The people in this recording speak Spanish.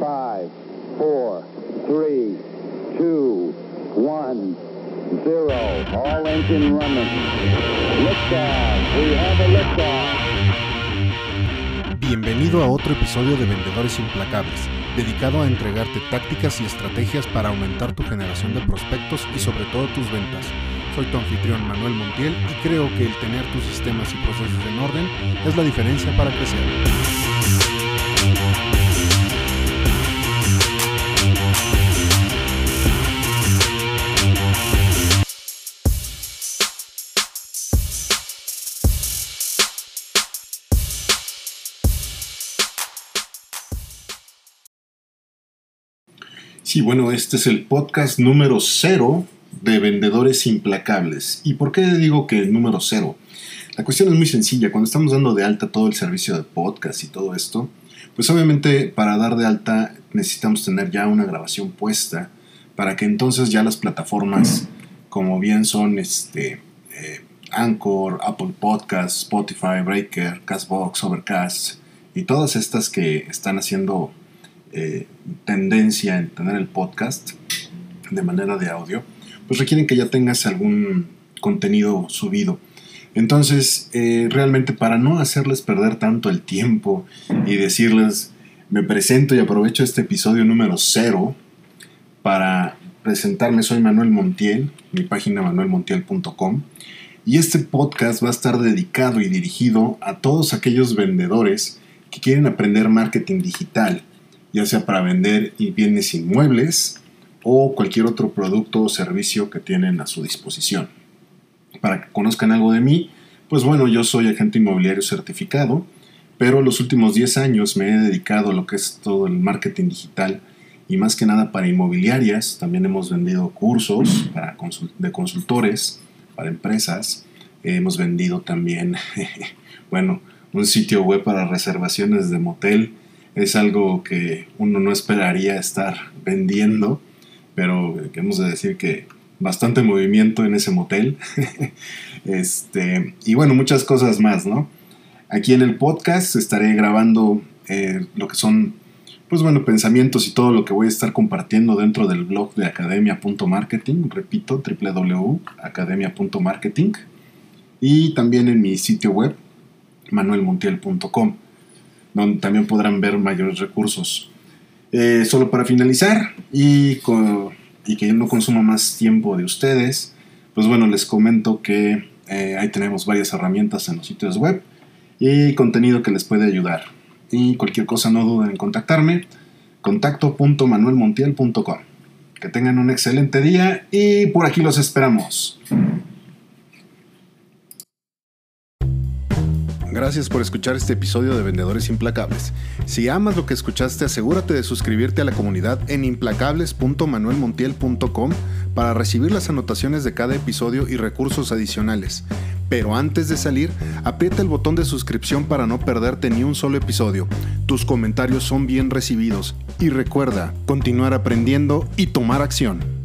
5, 4, 3, 2, 1, 0. All engine running. Liftoff. We have a liftoff. Bienvenido a otro episodio de Vendedores Implacables, dedicado a entregarte tácticas y estrategias para aumentar tu generación de prospectos y sobre todo tus ventas. Soy tu anfitrión Manuel Montiel y creo que el tener tus sistemas y procesos en orden es la diferencia para crecer. Sí, bueno, este es el podcast número cero de Vendedores Implacables. ¿Y por qué digo que el número cero? La cuestión es muy sencilla. Cuando estamos dando de alta todo el servicio de podcast y todo esto, pues obviamente para dar de alta necesitamos tener ya una grabación puesta para que entonces ya las plataformas, como bien son este, eh, Anchor, Apple Podcasts, Spotify, Breaker, Castbox, Overcast y todas estas que están haciendo eh, tendencia en tener el podcast de manera de audio, pues requieren que ya tengas algún contenido subido. Entonces, eh, realmente para no hacerles perder tanto el tiempo y decirles, me presento y aprovecho este episodio número cero para presentarme, soy Manuel Montiel, mi página manuelmontiel.com, y este podcast va a estar dedicado y dirigido a todos aquellos vendedores que quieren aprender marketing digital ya sea para vender bienes inmuebles o cualquier otro producto o servicio que tienen a su disposición. Para que conozcan algo de mí, pues bueno, yo soy agente inmobiliario certificado, pero los últimos 10 años me he dedicado a lo que es todo el marketing digital y más que nada para inmobiliarias. También hemos vendido cursos para de consultores, para empresas. hemos vendido también, bueno, un sitio web para reservaciones de motel es algo que uno no esperaría estar vendiendo, pero hemos de decir que bastante movimiento en ese motel. este, y bueno, muchas cosas más, ¿no? Aquí en el podcast estaré grabando eh, lo que son, pues bueno, pensamientos y todo lo que voy a estar compartiendo dentro del blog de academia.marketing, repito, www.academia.marketing, y también en mi sitio web, manuelmontiel.com donde también podrán ver mayores recursos. Eh, solo para finalizar y, que no consuma más tiempo de ustedes, pues bueno, les comento que eh, ahí tenemos varias herramientas en los sitios web y contenido que les puede ayudar. Y cualquier cosa no duden en contactarme, contacto.manuelmontiel.com. Que tengan un excelente día y por aquí los esperamos. Gracias por escuchar este episodio de Vendedores Implacables. Si amas lo que escuchaste, asegúrate de suscribirte a la comunidad en implacables.manuelmontiel.com para recibir las anotaciones de cada episodio y recursos adicionales. Pero antes de salir, aprieta el botón de suscripción para no perderte ni un solo episodio. Tus comentarios son bien recibidos. Y recuerda, continuar aprendiendo y tomar acción.